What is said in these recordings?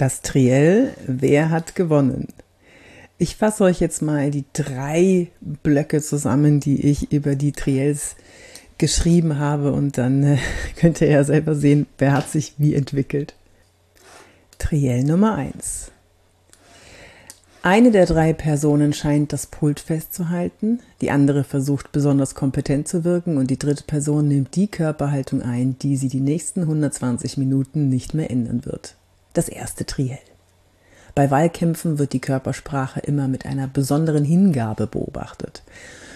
Das Triell, wer hat gewonnen? Ich fasse euch jetzt mal die drei Blöcke zusammen, die ich über die Triels geschrieben habe und dann äh, könnt ihr ja selber sehen, wer hat sich wie entwickelt. Triell Nummer 1. Eine der drei Personen scheint das Pult festzuhalten, die andere versucht besonders kompetent zu wirken und die dritte Person nimmt die Körperhaltung ein, die sie die nächsten 120 Minuten nicht mehr ändern wird. Das erste Triell. Bei Wahlkämpfen wird die Körpersprache immer mit einer besonderen Hingabe beobachtet.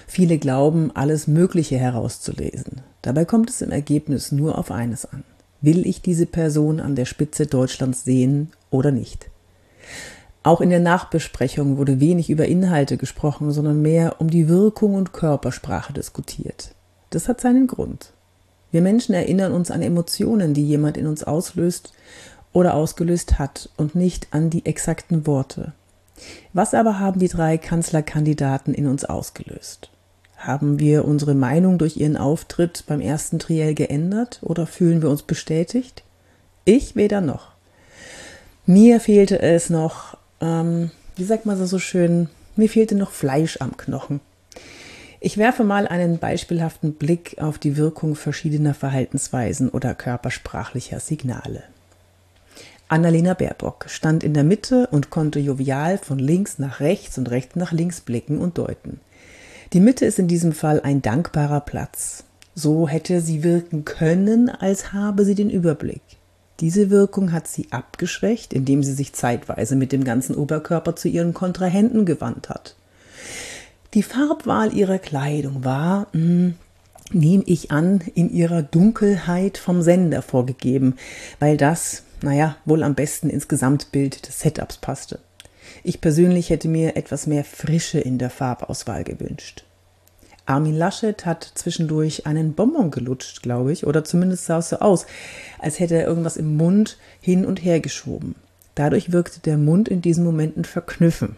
Viele glauben, alles Mögliche herauszulesen. Dabei kommt es im Ergebnis nur auf eines an. Will ich diese Person an der Spitze Deutschlands sehen oder nicht? Auch in der Nachbesprechung wurde wenig über Inhalte gesprochen, sondern mehr um die Wirkung und Körpersprache diskutiert. Das hat seinen Grund. Wir Menschen erinnern uns an Emotionen, die jemand in uns auslöst oder ausgelöst hat und nicht an die exakten Worte. Was aber haben die drei Kanzlerkandidaten in uns ausgelöst? Haben wir unsere Meinung durch ihren Auftritt beim ersten Triell geändert oder fühlen wir uns bestätigt? Ich weder noch. Mir fehlte es noch ähm, wie sagt man so schön, mir fehlte noch Fleisch am Knochen. Ich werfe mal einen beispielhaften Blick auf die Wirkung verschiedener Verhaltensweisen oder körpersprachlicher Signale. Annalena Baerbock stand in der Mitte und konnte jovial von links nach rechts und rechts nach links blicken und deuten. Die Mitte ist in diesem Fall ein dankbarer Platz. So hätte sie wirken können, als habe sie den Überblick. Diese Wirkung hat sie abgeschwächt, indem sie sich zeitweise mit dem ganzen Oberkörper zu ihren Kontrahenten gewandt hat. Die Farbwahl ihrer Kleidung war, hm, nehme ich an, in ihrer Dunkelheit vom Sender vorgegeben, weil das, naja, wohl am besten ins Gesamtbild des Setups passte. Ich persönlich hätte mir etwas mehr Frische in der Farbauswahl gewünscht. Armin Laschet hat zwischendurch einen Bonbon gelutscht, glaube ich, oder zumindest sah es so aus, als hätte er irgendwas im Mund hin und her geschoben. Dadurch wirkte der Mund in diesen Momenten verknüffen.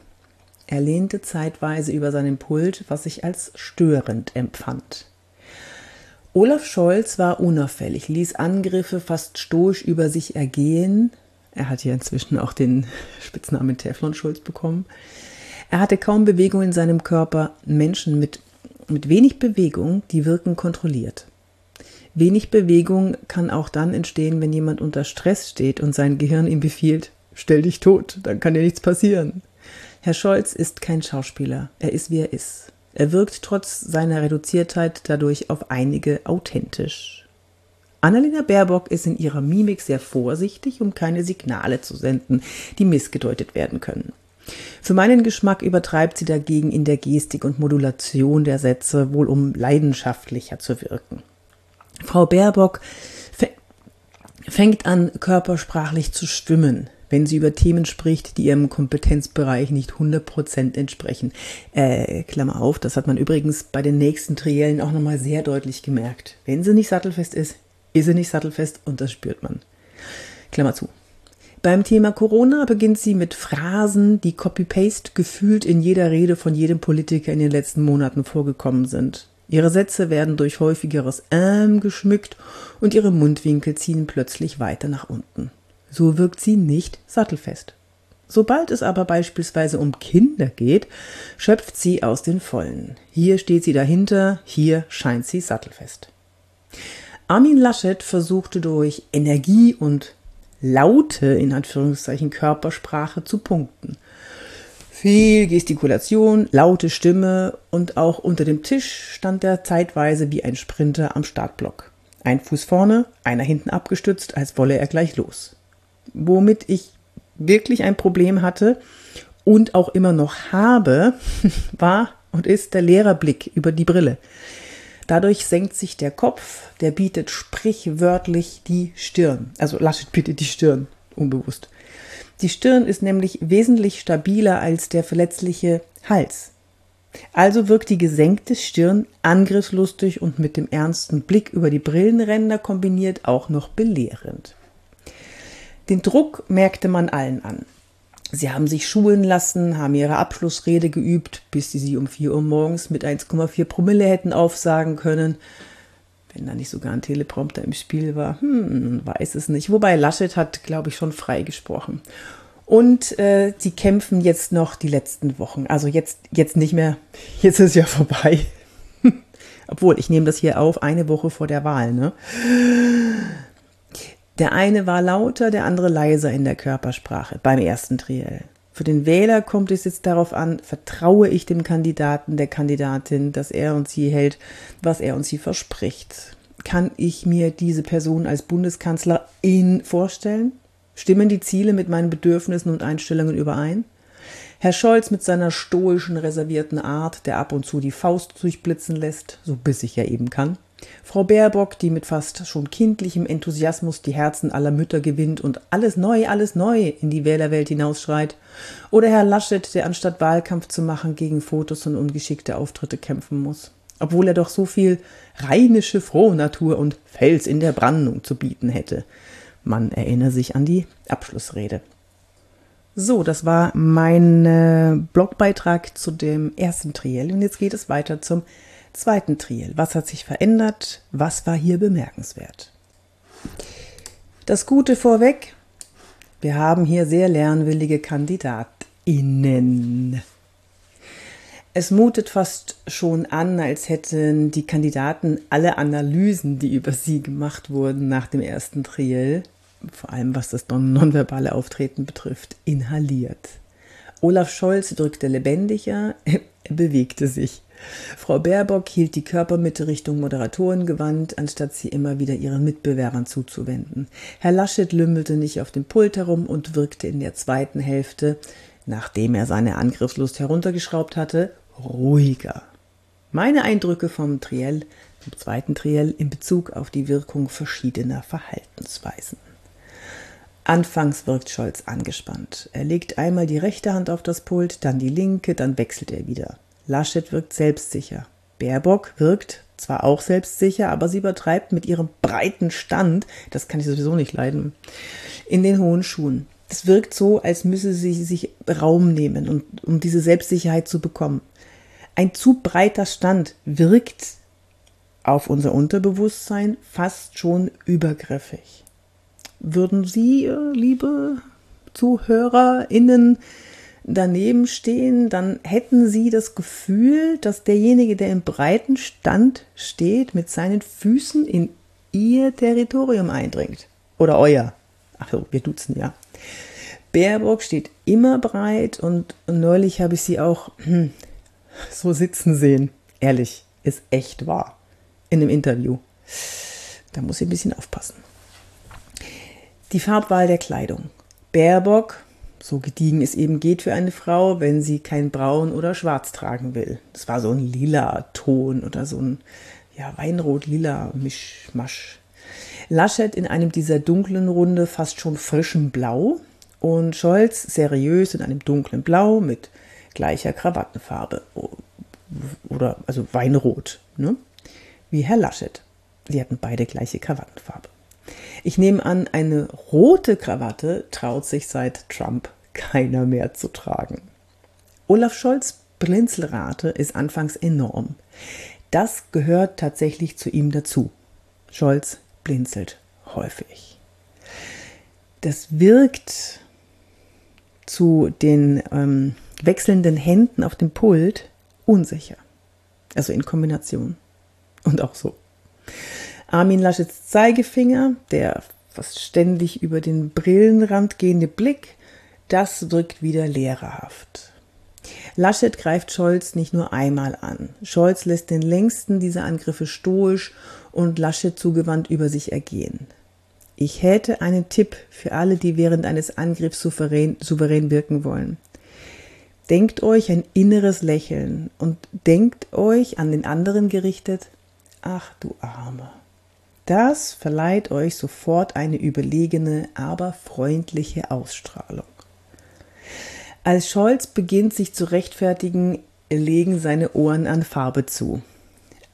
Er lehnte zeitweise über seinen Pult, was ich als störend empfand. Olaf Scholz war unauffällig, ließ Angriffe fast stoisch über sich ergehen. Er hat ja inzwischen auch den Spitznamen Teflon Schulz bekommen. Er hatte kaum Bewegung in seinem Körper. Menschen mit mit wenig Bewegung, die wirken kontrolliert. Wenig Bewegung kann auch dann entstehen, wenn jemand unter Stress steht und sein Gehirn ihm befiehlt, stell dich tot, dann kann dir nichts passieren. Herr Scholz ist kein Schauspieler, er ist wie er ist. Er wirkt trotz seiner Reduziertheit dadurch auf einige authentisch. Annalena Baerbock ist in ihrer Mimik sehr vorsichtig, um keine Signale zu senden, die missgedeutet werden können. Für meinen Geschmack übertreibt sie dagegen in der Gestik und Modulation der Sätze, wohl um leidenschaftlicher zu wirken. Frau Baerbock fängt an, körpersprachlich zu schwimmen, wenn sie über Themen spricht, die ihrem Kompetenzbereich nicht 100% entsprechen. Äh, Klammer auf, das hat man übrigens bei den nächsten Triellen auch nochmal sehr deutlich gemerkt. Wenn sie nicht sattelfest ist, ist sie nicht sattelfest und das spürt man. Klammer zu. Beim Thema Corona beginnt sie mit Phrasen, die copy-paste gefühlt in jeder Rede von jedem Politiker in den letzten Monaten vorgekommen sind. Ihre Sätze werden durch häufigeres Ähm geschmückt und ihre Mundwinkel ziehen plötzlich weiter nach unten. So wirkt sie nicht sattelfest. Sobald es aber beispielsweise um Kinder geht, schöpft sie aus den Vollen. Hier steht sie dahinter, hier scheint sie sattelfest. Armin Laschet versuchte durch Energie und laute, in Anführungszeichen, Körpersprache zu punkten. Viel Gestikulation, laute Stimme und auch unter dem Tisch stand er zeitweise wie ein Sprinter am Startblock. Ein Fuß vorne, einer hinten abgestützt, als wolle er gleich los. Womit ich wirklich ein Problem hatte und auch immer noch habe, war und ist der Lehrerblick über die Brille. Dadurch senkt sich der Kopf, der bietet sprichwörtlich die Stirn. Also Laschet bietet die Stirn, unbewusst. Die Stirn ist nämlich wesentlich stabiler als der verletzliche Hals. Also wirkt die gesenkte Stirn angriffslustig und mit dem ernsten Blick über die Brillenränder kombiniert auch noch belehrend. Den Druck merkte man allen an. Sie haben sich schulen lassen, haben ihre Abschlussrede geübt, bis sie sie um 4 Uhr morgens mit 1,4 Promille hätten aufsagen können. Wenn da nicht sogar ein Teleprompter im Spiel war, hm, weiß es nicht. Wobei Laschet hat, glaube ich, schon freigesprochen. Und äh, sie kämpfen jetzt noch die letzten Wochen. Also jetzt, jetzt nicht mehr, jetzt ist ja vorbei. Obwohl, ich nehme das hier auf, eine Woche vor der Wahl. Ne? Der eine war lauter, der andere leiser in der Körpersprache beim ersten Triell. Für den Wähler kommt es jetzt darauf an, vertraue ich dem Kandidaten, der Kandidatin, dass er uns hier hält, was er uns hier verspricht. Kann ich mir diese Person als Bundeskanzlerin vorstellen? Stimmen die Ziele mit meinen Bedürfnissen und Einstellungen überein? Herr Scholz mit seiner stoischen, reservierten Art, der ab und zu die Faust durchblitzen lässt, so bissig er eben kann. Frau Baerbock, die mit fast schon kindlichem Enthusiasmus die Herzen aller Mütter gewinnt und alles neu, alles neu in die Wählerwelt hinausschreit. Oder Herr Laschet, der anstatt Wahlkampf zu machen gegen Fotos und ungeschickte Auftritte kämpfen muss. Obwohl er doch so viel rheinische Frohnatur und Fels in der Brandung zu bieten hätte. Man erinnere sich an die Abschlussrede. So, das war mein äh, Blogbeitrag zu dem ersten Triell und jetzt geht es weiter zum zweiten Triel. Was hat sich verändert? Was war hier bemerkenswert? Das Gute vorweg. Wir haben hier sehr lernwillige KandidatInnen. Es mutet fast schon an, als hätten die Kandidaten alle Analysen, die über sie gemacht wurden nach dem ersten Triel, vor allem was das nonverbale Auftreten betrifft, inhaliert. Olaf Scholz drückte lebendiger, er bewegte sich. Frau Baerbock hielt die Körpermitte Richtung Moderatoren gewandt, anstatt sie immer wieder ihren Mitbewerbern zuzuwenden. Herr Laschet lümmelte nicht auf dem Pult herum und wirkte in der zweiten Hälfte, nachdem er seine Angriffslust heruntergeschraubt hatte, ruhiger. Meine Eindrücke vom Triell, vom zweiten Triell in Bezug auf die Wirkung verschiedener Verhaltensweisen. Anfangs wirkt Scholz angespannt. Er legt einmal die rechte Hand auf das Pult, dann die linke, dann wechselt er wieder. Laschet wirkt selbstsicher. Baerbock wirkt zwar auch selbstsicher, aber sie übertreibt mit ihrem breiten Stand, das kann ich sowieso nicht leiden, in den hohen Schuhen. Es wirkt so, als müsse sie sich Raum nehmen, und, um diese Selbstsicherheit zu bekommen. Ein zu breiter Stand wirkt auf unser Unterbewusstsein fast schon übergriffig. Würden Sie, äh, liebe ZuhörerInnen, daneben stehen, dann hätten sie das Gefühl, dass derjenige, der im breiten Stand steht, mit seinen Füßen in ihr Territorium eindringt. Oder euer. Ach so, wir duzen ja. Baerbock steht immer breit und neulich habe ich sie auch hm, so sitzen sehen. Ehrlich, ist echt wahr. In einem Interview. Da muss ich ein bisschen aufpassen. Die Farbwahl der Kleidung. Baerbock so gediegen es eben geht für eine Frau, wenn sie kein Braun oder Schwarz tragen will. Das war so ein lila Ton oder so ein ja, Weinrot-lila Mischmasch. Laschet in einem dieser dunklen Runde fast schon frischem Blau und Scholz seriös in einem dunklen Blau mit gleicher Krawattenfarbe oder also Weinrot, ne? wie Herr Laschet. Sie hatten beide gleiche Krawattenfarbe. Ich nehme an, eine rote Krawatte traut sich seit Trump keiner mehr zu tragen. Olaf Scholz Blinzelrate ist anfangs enorm. Das gehört tatsächlich zu ihm dazu. Scholz blinzelt häufig. Das wirkt zu den ähm, wechselnden Händen auf dem Pult unsicher. Also in Kombination. Und auch so. Armin Laschets Zeigefinger, der fast ständig über den Brillenrand gehende Blick, das wirkt wieder lehrerhaft. Laschet greift Scholz nicht nur einmal an. Scholz lässt den längsten dieser Angriffe stoisch und Laschet zugewandt über sich ergehen. Ich hätte einen Tipp für alle, die während eines Angriffs souverän, souverän wirken wollen. Denkt euch ein inneres Lächeln und denkt euch an den anderen gerichtet, ach du Arme. Das verleiht euch sofort eine überlegene, aber freundliche Ausstrahlung. Als Scholz beginnt sich zu rechtfertigen, legen seine Ohren an Farbe zu.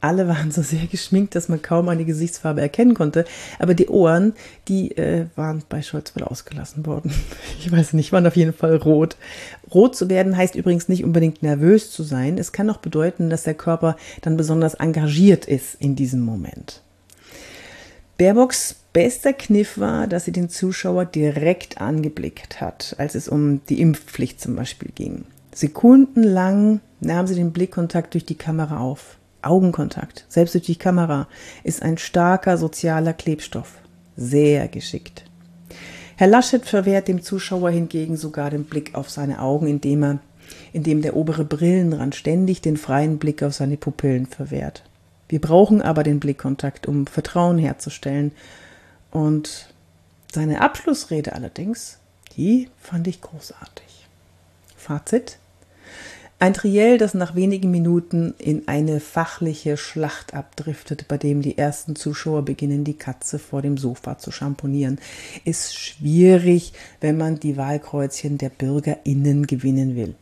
Alle waren so sehr geschminkt, dass man kaum eine Gesichtsfarbe erkennen konnte. Aber die Ohren, die äh, waren bei Scholz wohl ausgelassen worden. Ich weiß nicht, waren auf jeden Fall rot. Rot zu werden heißt übrigens nicht unbedingt nervös zu sein. Es kann auch bedeuten, dass der Körper dann besonders engagiert ist in diesem Moment. Baerbocks bester Kniff war, dass sie den Zuschauer direkt angeblickt hat, als es um die Impfpflicht zum Beispiel ging. Sekundenlang nahm sie den Blickkontakt durch die Kamera auf. Augenkontakt, selbst durch die Kamera, ist ein starker sozialer Klebstoff. Sehr geschickt. Herr Laschet verwehrt dem Zuschauer hingegen sogar den Blick auf seine Augen, indem er, indem der obere Brillenrand ständig den freien Blick auf seine Pupillen verwehrt. Wir brauchen aber den Blickkontakt, um Vertrauen herzustellen. Und seine Abschlussrede allerdings, die fand ich großartig. Fazit. Ein Triell, das nach wenigen Minuten in eine fachliche Schlacht abdriftet, bei dem die ersten Zuschauer beginnen, die Katze vor dem Sofa zu schamponieren, ist schwierig, wenn man die Wahlkreuzchen der BürgerInnen gewinnen will.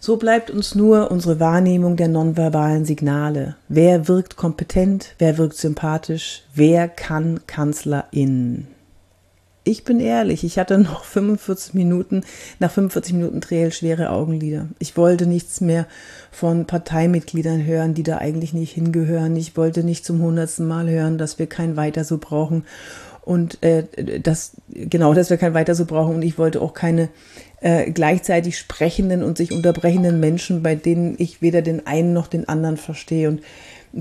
So bleibt uns nur unsere Wahrnehmung der nonverbalen Signale. Wer wirkt kompetent, wer wirkt sympathisch, wer kann Kanzlerin? Ich bin ehrlich, ich hatte noch 45 Minuten, nach 45 Minuten Trail schwere Augenlider. Ich wollte nichts mehr von Parteimitgliedern hören, die da eigentlich nicht hingehören. Ich wollte nicht zum hundertsten Mal hören, dass wir kein Weiter so brauchen und äh, das genau, dass wir kein Weiter so brauchen. Und ich wollte auch keine äh, gleichzeitig sprechenden und sich unterbrechenden Menschen, bei denen ich weder den einen noch den anderen verstehe. Und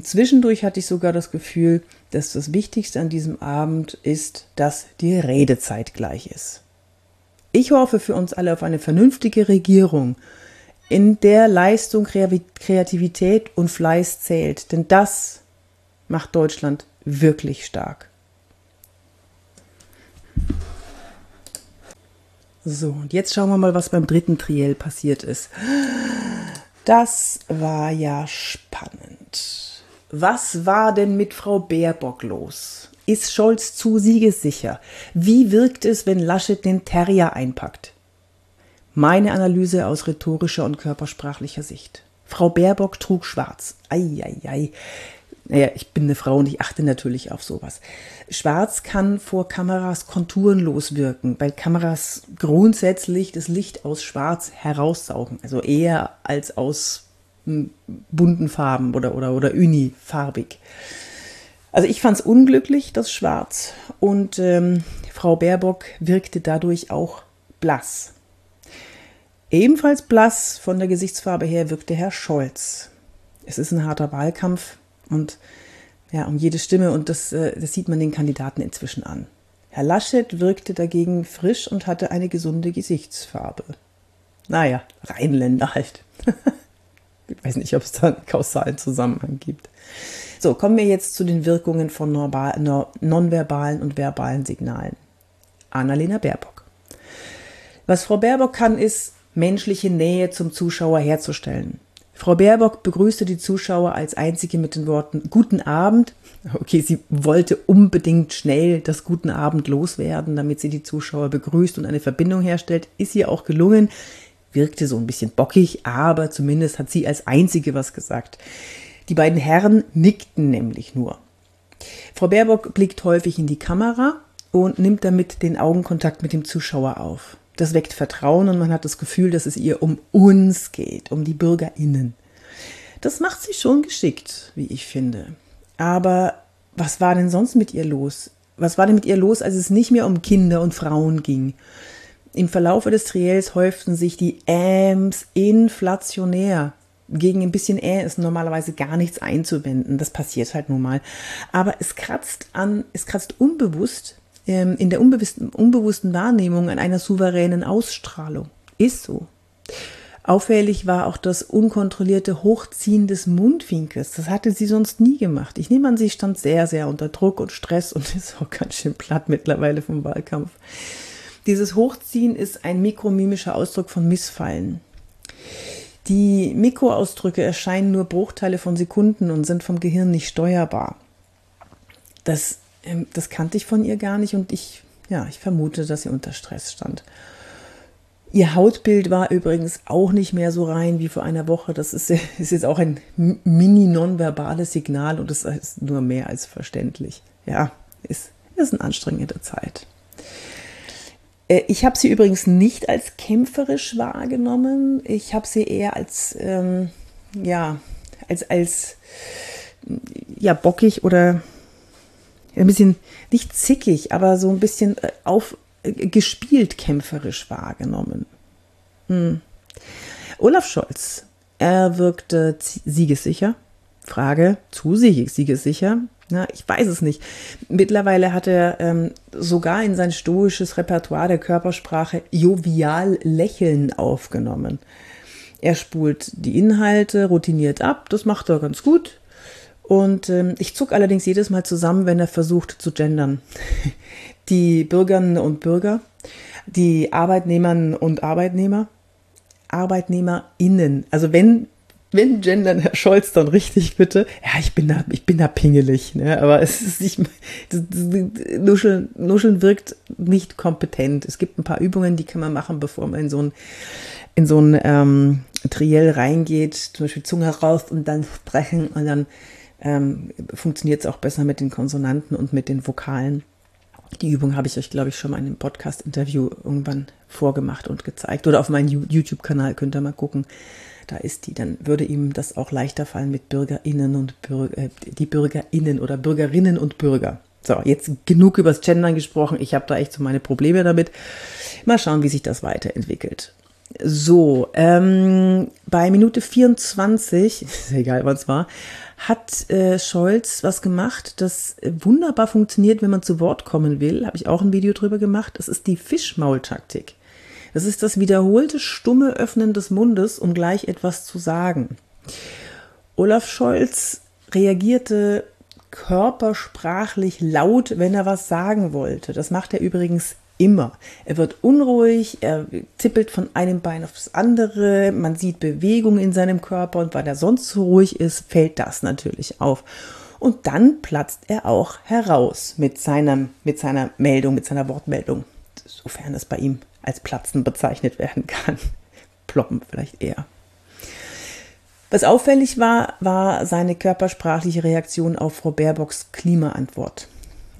Zwischendurch hatte ich sogar das Gefühl, dass das Wichtigste an diesem Abend ist, dass die Redezeit gleich ist. Ich hoffe für uns alle auf eine vernünftige Regierung, in der Leistung, Kreativität und Fleiß zählt, denn das macht Deutschland wirklich stark. So, und jetzt schauen wir mal, was beim dritten Triell passiert ist. Das war ja spannend. Was war denn mit Frau Baerbock los? Ist Scholz zu siegessicher? Wie wirkt es, wenn Laschet den Terrier einpackt? Meine Analyse aus rhetorischer und körpersprachlicher Sicht. Frau Baerbock trug schwarz. Eieiei. Naja, ich bin eine Frau und ich achte natürlich auf sowas. Schwarz kann vor Kameras konturenlos wirken, weil Kameras grundsätzlich das Licht aus Schwarz heraussaugen. Also eher als aus bunten Farben oder, oder, oder unifarbig. Also ich fand es unglücklich, das Schwarz. Und ähm, Frau Baerbock wirkte dadurch auch blass. Ebenfalls blass von der Gesichtsfarbe her wirkte Herr Scholz. Es ist ein harter Wahlkampf und ja, um jede Stimme und das, äh, das sieht man den Kandidaten inzwischen an. Herr Laschet wirkte dagegen frisch und hatte eine gesunde Gesichtsfarbe. Naja, Rheinländer halt. Ich weiß nicht, ob es da einen kausalen Zusammenhang gibt. So, kommen wir jetzt zu den Wirkungen von nonverbalen und verbalen Signalen. Annalena Baerbock. Was Frau Baerbock kann, ist, menschliche Nähe zum Zuschauer herzustellen. Frau Baerbock begrüßte die Zuschauer als einzige mit den Worten Guten Abend. Okay, sie wollte unbedingt schnell das Guten Abend loswerden, damit sie die Zuschauer begrüßt und eine Verbindung herstellt. Ist ihr auch gelungen wirkte so ein bisschen bockig, aber zumindest hat sie als einzige was gesagt. Die beiden Herren nickten nämlich nur. Frau Baerbock blickt häufig in die Kamera und nimmt damit den Augenkontakt mit dem Zuschauer auf. Das weckt Vertrauen und man hat das Gefühl, dass es ihr um uns geht, um die Bürgerinnen. Das macht sie schon geschickt, wie ich finde. Aber was war denn sonst mit ihr los? Was war denn mit ihr los, als es nicht mehr um Kinder und Frauen ging? Im Verlaufe des Triels häuften sich die Äms inflationär. Gegen ein bisschen Ä ist normalerweise gar nichts einzuwenden. Das passiert halt nun mal. Aber es kratzt an, es kratzt unbewusst in der unbewussten, unbewussten Wahrnehmung an einer souveränen Ausstrahlung. Ist so. Auffällig war auch das unkontrollierte Hochziehen des Mundwinkels. Das hatte sie sonst nie gemacht. Ich nehme an, sie stand sehr, sehr unter Druck und Stress und ist auch ganz schön platt mittlerweile vom Wahlkampf. Dieses Hochziehen ist ein mikromimischer Ausdruck von Missfallen. Die Mikroausdrücke erscheinen nur Bruchteile von Sekunden und sind vom Gehirn nicht steuerbar. Das, ähm, das kannte ich von ihr gar nicht und ich, ja, ich vermute, dass sie unter Stress stand. Ihr Hautbild war übrigens auch nicht mehr so rein wie vor einer Woche. Das ist, ist jetzt auch ein mini-nonverbales Signal und das ist nur mehr als verständlich. Ja, ist, ist eine anstrengende Zeit. Äh, ich habe sie übrigens nicht als kämpferisch wahrgenommen. Ich habe sie eher als, ähm, ja, als, als, ja, bockig oder, ein bisschen, nicht zickig, aber so ein bisschen äh, auf, äh, gespielt kämpferisch wahrgenommen. Hm. Olaf Scholz, er wirkte siegessicher. Frage, zu siegessicher? Na, ich weiß es nicht. Mittlerweile hat er ähm, sogar in sein stoisches Repertoire der Körpersprache jovial Lächeln aufgenommen. Er spult die Inhalte routiniert ab, das macht er ganz gut. Und ähm, ich zuck allerdings jedes Mal zusammen, wenn er versucht zu gendern. Die Bürgerinnen und Bürger, die Arbeitnehmerinnen und Arbeitnehmer, ArbeitnehmerInnen. Also wenn, wenn gendern Herr Scholz dann richtig bitte. Ja, ich bin da, ich bin da pingelig, ne? aber es ist nicht, Nuscheln, Nuscheln wirkt nicht kompetent. Es gibt ein paar Übungen, die kann man machen, bevor man in so ein, in so ein ähm, Triell reingeht, zum Beispiel Zunge raus und dann sprechen und dann ähm, funktioniert es auch besser mit den Konsonanten und mit den Vokalen. Die Übung habe ich euch, glaube ich, schon mal in einem Podcast-Interview irgendwann vorgemacht und gezeigt. Oder auf meinem YouTube-Kanal könnt ihr mal gucken. Da ist die. Dann würde ihm das auch leichter fallen mit BürgerInnen und Bürger, äh, die BürgerInnen oder Bürgerinnen und Bürger. So, jetzt genug übers Gendern gesprochen. Ich habe da echt so meine Probleme damit. Mal schauen, wie sich das weiterentwickelt. So, ähm, bei Minute 24, ist egal, wann es war, hat äh, Scholz was gemacht, das wunderbar funktioniert, wenn man zu Wort kommen will. Habe ich auch ein Video drüber gemacht. Das ist die Fischmaultaktik. Das ist das wiederholte stumme Öffnen des Mundes, um gleich etwas zu sagen. Olaf Scholz reagierte körpersprachlich laut, wenn er was sagen wollte. Das macht er übrigens immer. Er wird unruhig, er tippelt von einem Bein aufs andere, man sieht Bewegung in seinem Körper und weil er sonst so ruhig ist, fällt das natürlich auf. Und dann platzt er auch heraus mit, seinem, mit seiner Meldung, mit seiner Wortmeldung, sofern es bei ihm als Platzen bezeichnet werden kann. Ploppen vielleicht eher. Was auffällig war, war seine körpersprachliche Reaktion auf Frau Baerbocks Klimaantwort.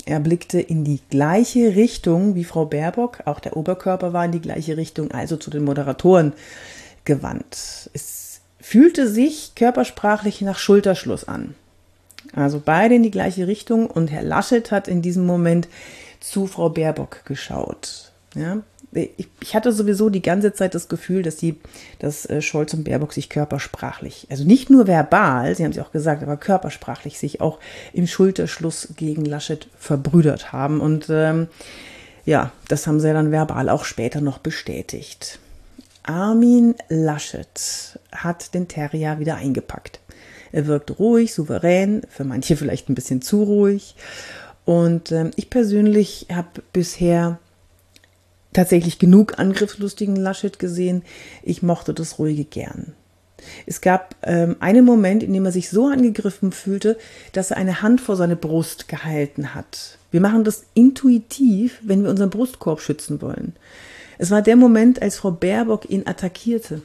Er blickte in die gleiche Richtung wie Frau Baerbock, auch der Oberkörper war in die gleiche Richtung, also zu den Moderatoren gewandt. Es fühlte sich körpersprachlich nach Schulterschluss an. Also beide in die gleiche Richtung und Herr Laschet hat in diesem Moment zu Frau Baerbock geschaut. Ja, ich, ich, hatte sowieso die ganze Zeit das Gefühl, dass die, dass äh, Scholz und Baerbock sich körpersprachlich, also nicht nur verbal, sie haben es auch gesagt, aber körpersprachlich sich auch im Schulterschluss gegen Laschet verbrüdert haben. Und ähm, ja, das haben sie dann verbal auch später noch bestätigt. Armin Laschet hat den Terrier wieder eingepackt. Er wirkt ruhig, souverän, für manche vielleicht ein bisschen zu ruhig. Und ähm, ich persönlich habe bisher tatsächlich genug angriffslustigen Laschet gesehen. Ich mochte das ruhige gern. Es gab ähm, einen Moment, in dem er sich so angegriffen fühlte, dass er eine Hand vor seine Brust gehalten hat. Wir machen das intuitiv, wenn wir unseren Brustkorb schützen wollen. Es war der Moment, als Frau Baerbock ihn attackierte.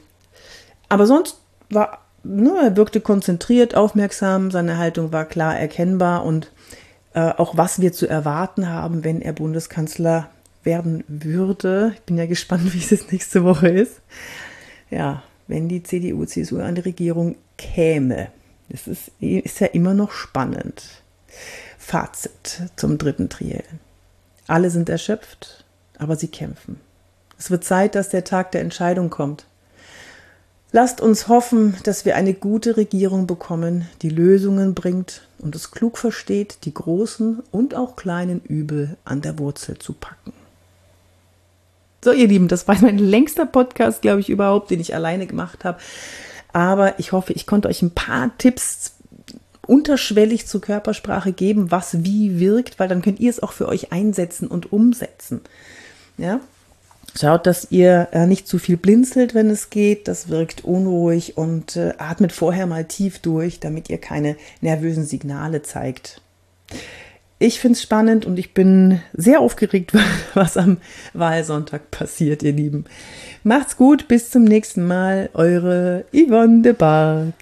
Aber sonst war, ne, er wirkte konzentriert, aufmerksam, seine Haltung war klar erkennbar und äh, auch was wir zu erwarten haben, wenn er Bundeskanzler werden würde. Ich bin ja gespannt, wie es nächste Woche ist. Ja, wenn die CDU, CSU an die Regierung käme. Das ist, ist ja immer noch spannend. Fazit zum dritten Triell. Alle sind erschöpft, aber sie kämpfen. Es wird Zeit, dass der Tag der Entscheidung kommt. Lasst uns hoffen, dass wir eine gute Regierung bekommen, die Lösungen bringt und es klug versteht, die großen und auch kleinen Übel an der Wurzel zu packen. So, ihr Lieben, das war mein längster Podcast, glaube ich, überhaupt, den ich alleine gemacht habe. Aber ich hoffe, ich konnte euch ein paar Tipps unterschwellig zur Körpersprache geben, was wie wirkt, weil dann könnt ihr es auch für euch einsetzen und umsetzen. Ja, Schaut, dass ihr äh, nicht zu viel blinzelt, wenn es geht. Das wirkt unruhig und äh, atmet vorher mal tief durch, damit ihr keine nervösen Signale zeigt. Ich finde es spannend und ich bin sehr aufgeregt, was am Wahlsonntag passiert, ihr Lieben. Macht's gut, bis zum nächsten Mal. Eure Yvonne de Barg.